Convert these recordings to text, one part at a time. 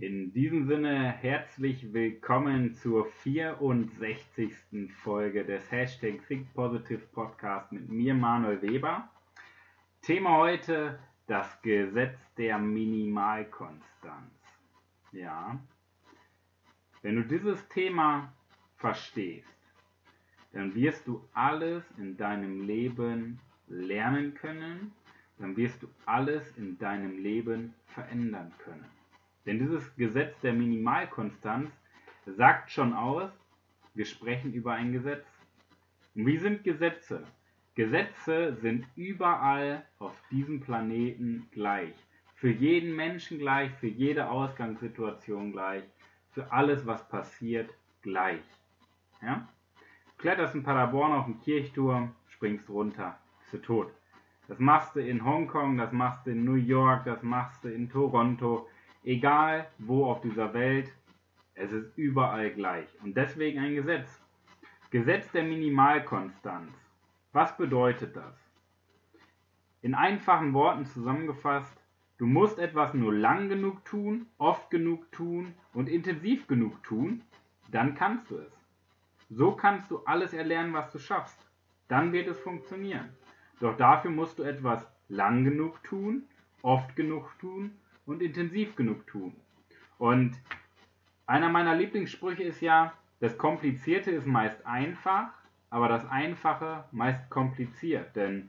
In diesem Sinne herzlich willkommen zur 64. Folge des Hashtag Think Positive Podcast mit mir Manuel Weber. Thema heute das Gesetz der Minimalkonstanz. Ja, wenn du dieses Thema verstehst, dann wirst du alles in deinem Leben lernen können, dann wirst du alles in deinem Leben verändern können. Denn dieses Gesetz der Minimalkonstanz sagt schon aus, wir sprechen über ein Gesetz. Und wie sind Gesetze? Gesetze sind überall auf diesem Planeten gleich. Für jeden Menschen gleich, für jede Ausgangssituation gleich, für alles, was passiert, gleich. Ja? Kletterst in Paderborn auf den Kirchturm, springst runter, bist du tot. Das machst du in Hongkong, das machst du in New York, das machst du in Toronto, Egal wo auf dieser Welt, es ist überall gleich. Und deswegen ein Gesetz. Gesetz der Minimalkonstanz. Was bedeutet das? In einfachen Worten zusammengefasst, du musst etwas nur lang genug tun, oft genug tun und intensiv genug tun, dann kannst du es. So kannst du alles erlernen, was du schaffst. Dann wird es funktionieren. Doch dafür musst du etwas lang genug tun, oft genug tun und intensiv genug tun. Und einer meiner Lieblingssprüche ist ja, das Komplizierte ist meist einfach, aber das Einfache meist kompliziert. Denn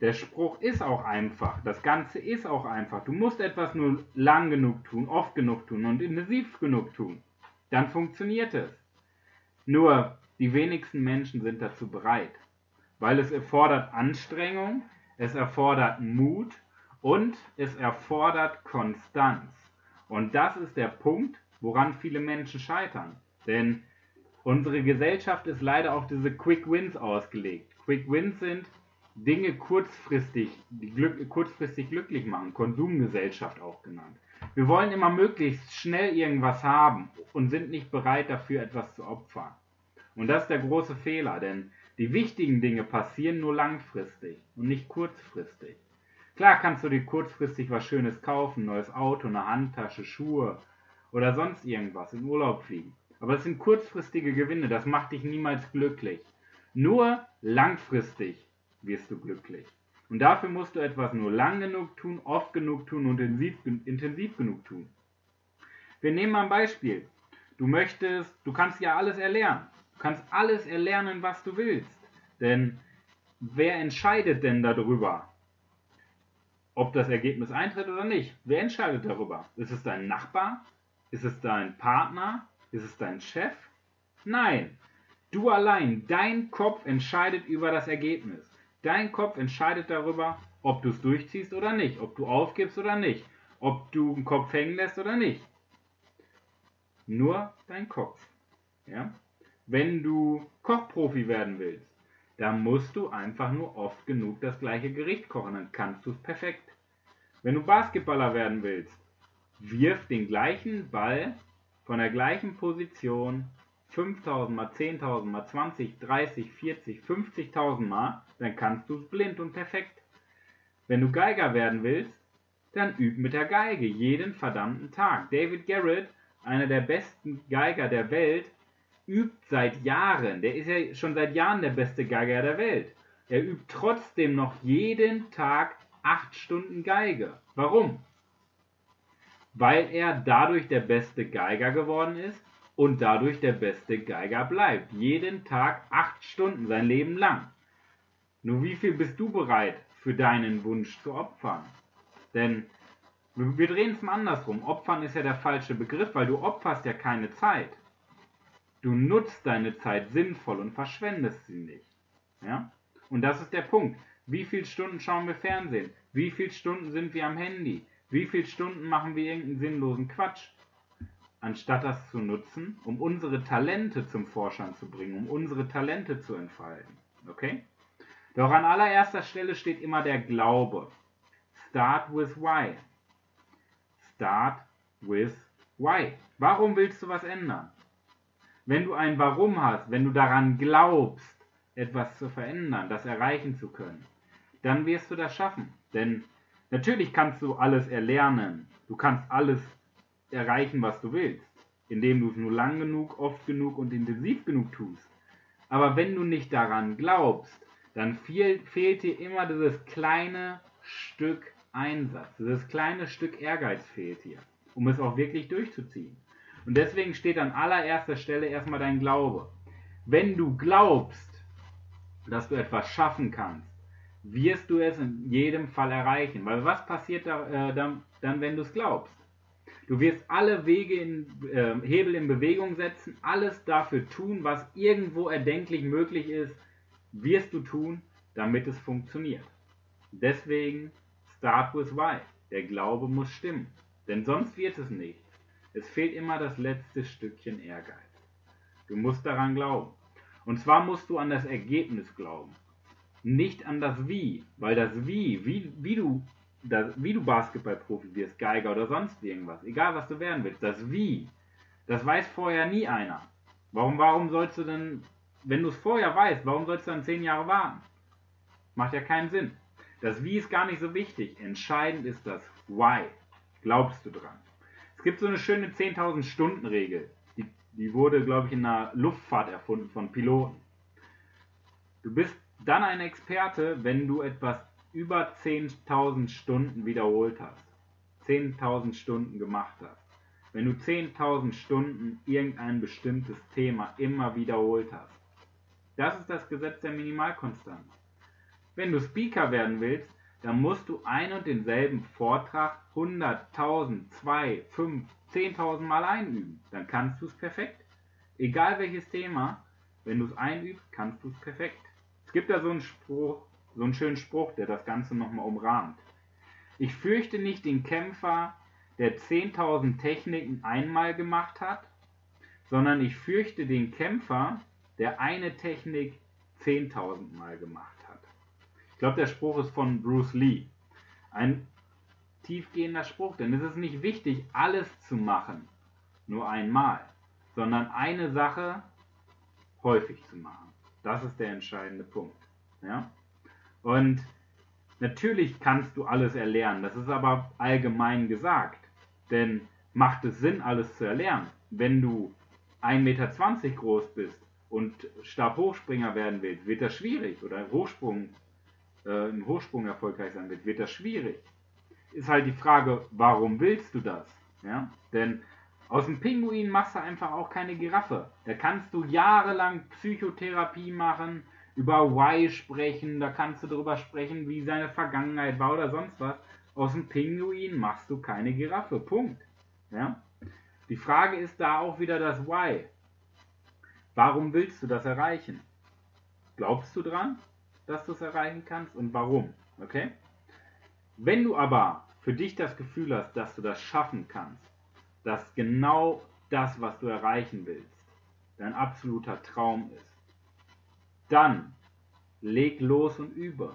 der Spruch ist auch einfach. Das Ganze ist auch einfach. Du musst etwas nur lang genug tun, oft genug tun und intensiv genug tun. Dann funktioniert es. Nur die wenigsten Menschen sind dazu bereit. Weil es erfordert Anstrengung, es erfordert Mut und es erfordert Konstanz. Und das ist der Punkt, woran viele Menschen scheitern. Denn unsere Gesellschaft ist leider auf diese Quick Wins ausgelegt. Quick Wins sind Dinge kurzfristig, die glück, kurzfristig glücklich machen, Konsumgesellschaft auch genannt. Wir wollen immer möglichst schnell irgendwas haben und sind nicht bereit dafür etwas zu opfern. Und das ist der große Fehler, denn die wichtigen Dinge passieren nur langfristig und nicht kurzfristig. Klar kannst du dir kurzfristig was Schönes kaufen, neues Auto, eine Handtasche, Schuhe oder sonst irgendwas, in Urlaub fliegen. Aber es sind kurzfristige Gewinne, das macht dich niemals glücklich. Nur langfristig wirst du glücklich. Und dafür musst du etwas nur lang genug tun, oft genug tun und intensiv, intensiv genug tun. Wir nehmen mal ein Beispiel. Du möchtest, du kannst ja alles erlernen. Du kannst alles erlernen, was du willst. Denn wer entscheidet denn darüber, ob das Ergebnis eintritt oder nicht. Wer entscheidet darüber? Ist es dein Nachbar? Ist es dein Partner? Ist es dein Chef? Nein. Du allein, dein Kopf entscheidet über das Ergebnis. Dein Kopf entscheidet darüber, ob du es durchziehst oder nicht, ob du aufgibst oder nicht, ob du den Kopf hängen lässt oder nicht. Nur dein Kopf. Ja? Wenn du Kochprofi werden willst, da musst du einfach nur oft genug das gleiche Gericht kochen, dann kannst du es perfekt. Wenn du Basketballer werden willst, wirf den gleichen Ball von der gleichen Position 5000 mal 10.000 mal 20, 30, 40, 50.000 mal, dann kannst du es blind und perfekt. Wenn du Geiger werden willst, dann üb mit der Geige jeden verdammten Tag. David Garrett, einer der besten Geiger der Welt, übt seit Jahren, der ist ja schon seit Jahren der beste Geiger der Welt. Er übt trotzdem noch jeden Tag acht Stunden Geige. Warum? Weil er dadurch der beste Geiger geworden ist und dadurch der beste Geiger bleibt. Jeden Tag acht Stunden, sein Leben lang. Nur wie viel bist du bereit für deinen Wunsch zu opfern? Denn wir drehen es mal andersrum. Opfern ist ja der falsche Begriff, weil du opferst ja keine Zeit. Du nutzt deine Zeit sinnvoll und verschwendest sie nicht. Ja? Und das ist der Punkt. Wie viele Stunden schauen wir Fernsehen? Wie viele Stunden sind wir am Handy? Wie viele Stunden machen wir irgendeinen sinnlosen Quatsch? anstatt das zu nutzen, um unsere Talente zum Vorschein zu bringen, um unsere Talente zu entfalten. Okay? Doch an allererster Stelle steht immer der Glaube. Start with why. Start with why. Warum willst du was ändern? Wenn du ein Warum hast, wenn du daran glaubst, etwas zu verändern, das erreichen zu können, dann wirst du das schaffen. Denn natürlich kannst du alles erlernen. Du kannst alles erreichen, was du willst, indem du es nur lang genug, oft genug und intensiv genug tust. Aber wenn du nicht daran glaubst, dann fehl, fehlt dir immer dieses kleine Stück Einsatz, dieses kleine Stück Ehrgeiz fehlt dir, um es auch wirklich durchzuziehen. Und deswegen steht an allererster Stelle erstmal dein Glaube. Wenn du glaubst, dass du etwas schaffen kannst, wirst du es in jedem Fall erreichen. Weil was passiert da, äh, dann, dann, wenn du es glaubst? Du wirst alle Wege in, äh, Hebel in Bewegung setzen, alles dafür tun, was irgendwo erdenklich möglich ist, wirst du tun, damit es funktioniert. Deswegen start with why. Der Glaube muss stimmen, denn sonst wird es nicht. Es fehlt immer das letzte Stückchen Ehrgeiz. Du musst daran glauben. Und zwar musst du an das Ergebnis glauben, nicht an das Wie, weil das Wie, wie, wie du das, wie du Basketballprofi wirst, Geiger oder sonst irgendwas, egal was du werden willst, das Wie, das weiß vorher nie einer. Warum, warum sollst du denn, wenn du es vorher weißt, warum sollst du dann zehn Jahre warten? Macht ja keinen Sinn. Das Wie ist gar nicht so wichtig. Entscheidend ist das Why. Glaubst du dran? Es gibt so eine schöne 10.000 Stunden Regel. Die, die wurde, glaube ich, in der Luftfahrt erfunden von Piloten. Du bist dann ein Experte, wenn du etwas über 10.000 Stunden wiederholt hast. 10.000 Stunden gemacht hast. Wenn du 10.000 Stunden irgendein bestimmtes Thema immer wiederholt hast. Das ist das Gesetz der Minimalkonstanz. Wenn du Speaker werden willst, dann musst du ein und denselben Vortrag 100.000, 2, 5, 10.000 Mal einüben. Dann kannst du es perfekt. Egal welches Thema, wenn du es einübst, kannst du es perfekt. Es gibt da so einen Spruch, so einen schönen Spruch, der das Ganze nochmal umrahmt. Ich fürchte nicht den Kämpfer, der 10.000 Techniken einmal gemacht hat, sondern ich fürchte den Kämpfer, der eine Technik 10.000 Mal gemacht hat glaube, der Spruch ist von Bruce Lee. Ein tiefgehender Spruch, denn es ist nicht wichtig, alles zu machen, nur einmal, sondern eine Sache häufig zu machen. Das ist der entscheidende Punkt. Ja? Und natürlich kannst du alles erlernen, das ist aber allgemein gesagt. Denn macht es Sinn, alles zu erlernen? Wenn du 1,20 Meter groß bist und Stabhochspringer werden willst, wird das schwierig. Oder Hochsprung äh, im Hochsprung erfolgreich sein wird, wird das schwierig. Ist halt die Frage, warum willst du das? Ja? Denn aus dem Pinguin machst du einfach auch keine Giraffe. Da kannst du jahrelang Psychotherapie machen, über Why sprechen, da kannst du darüber sprechen, wie seine Vergangenheit war oder sonst was. Aus dem Pinguin machst du keine Giraffe. Punkt. Ja? Die Frage ist da auch wieder das Why. Warum willst du das erreichen? Glaubst du dran? Dass du es erreichen kannst und warum. Okay? Wenn du aber für dich das Gefühl hast, dass du das schaffen kannst, dass genau das, was du erreichen willst, dein absoluter Traum ist, dann leg los und übe.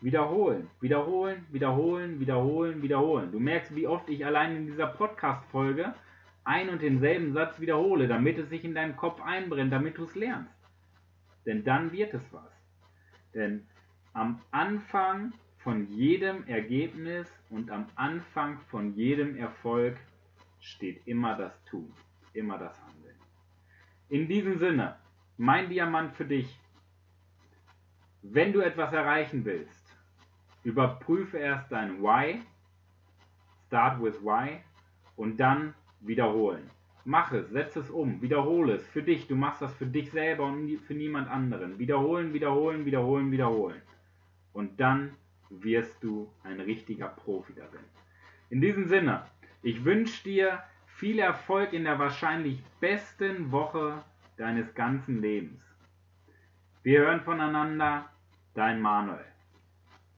Wiederholen, wiederholen, wiederholen, wiederholen, wiederholen. Du merkst, wie oft ich allein in dieser Podcast-Folge ein und denselben Satz wiederhole, damit es sich in deinem Kopf einbrennt, damit du es lernst. Denn dann wird es was. Denn am Anfang von jedem Ergebnis und am Anfang von jedem Erfolg steht immer das Tun, immer das Handeln. In diesem Sinne, mein Diamant für dich, wenn du etwas erreichen willst, überprüfe erst dein Why, start with Why und dann wiederholen. Mach es, setz es um, wiederhole es für dich. Du machst das für dich selber und für niemand anderen. Wiederholen, wiederholen, wiederholen, wiederholen. Und dann wirst du ein richtiger Profi darin. In diesem Sinne, ich wünsche dir viel Erfolg in der wahrscheinlich besten Woche deines ganzen Lebens. Wir hören voneinander, dein Manuel.